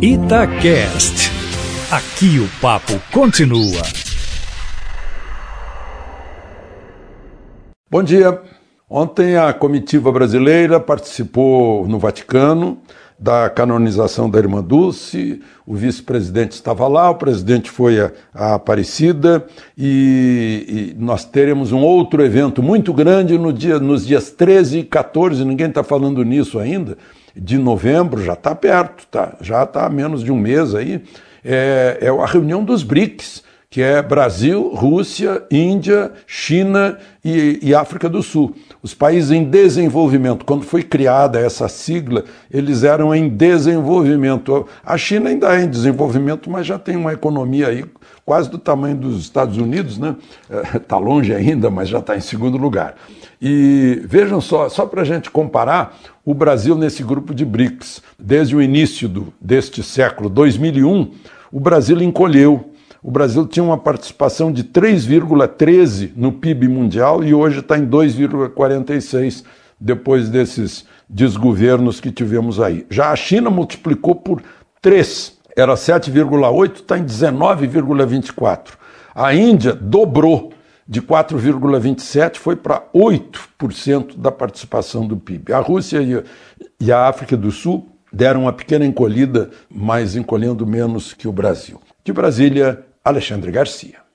Itacast. Aqui o papo continua. Bom dia. Ontem a comitiva brasileira participou no Vaticano da canonização da Irmã Dulce, o vice-presidente estava lá, o presidente foi a, a Aparecida e, e, nós teremos um outro evento muito grande no dia, nos dias 13 e 14, ninguém está falando nisso ainda, de novembro, já está perto, tá, já está há menos de um mês aí, é, é a reunião dos BRICS, que é Brasil, Rússia, Índia, China e, e, África do Sul. Os países em desenvolvimento, quando foi criada essa sigla, eles eram em desenvolvimento. A China ainda é em desenvolvimento, mas já tem uma economia aí quase do tamanho dos Estados Unidos, né? Está longe ainda, mas já está em segundo lugar. E vejam só, só para a gente comparar, o Brasil nesse grupo de BRICS, desde o início do, deste século, 2001, o Brasil encolheu o Brasil tinha uma participação de 3,13 no PIB mundial e hoje está em 2,46 depois desses desgovernos que tivemos aí. Já a China multiplicou por 3, era 7,8, está em 19,24. A Índia dobrou de 4,27 foi para 8% da participação do PIB. A Rússia e a África do Sul deram uma pequena encolhida, mas encolhendo menos que o Brasil. De Brasília, Alexandre Garcia.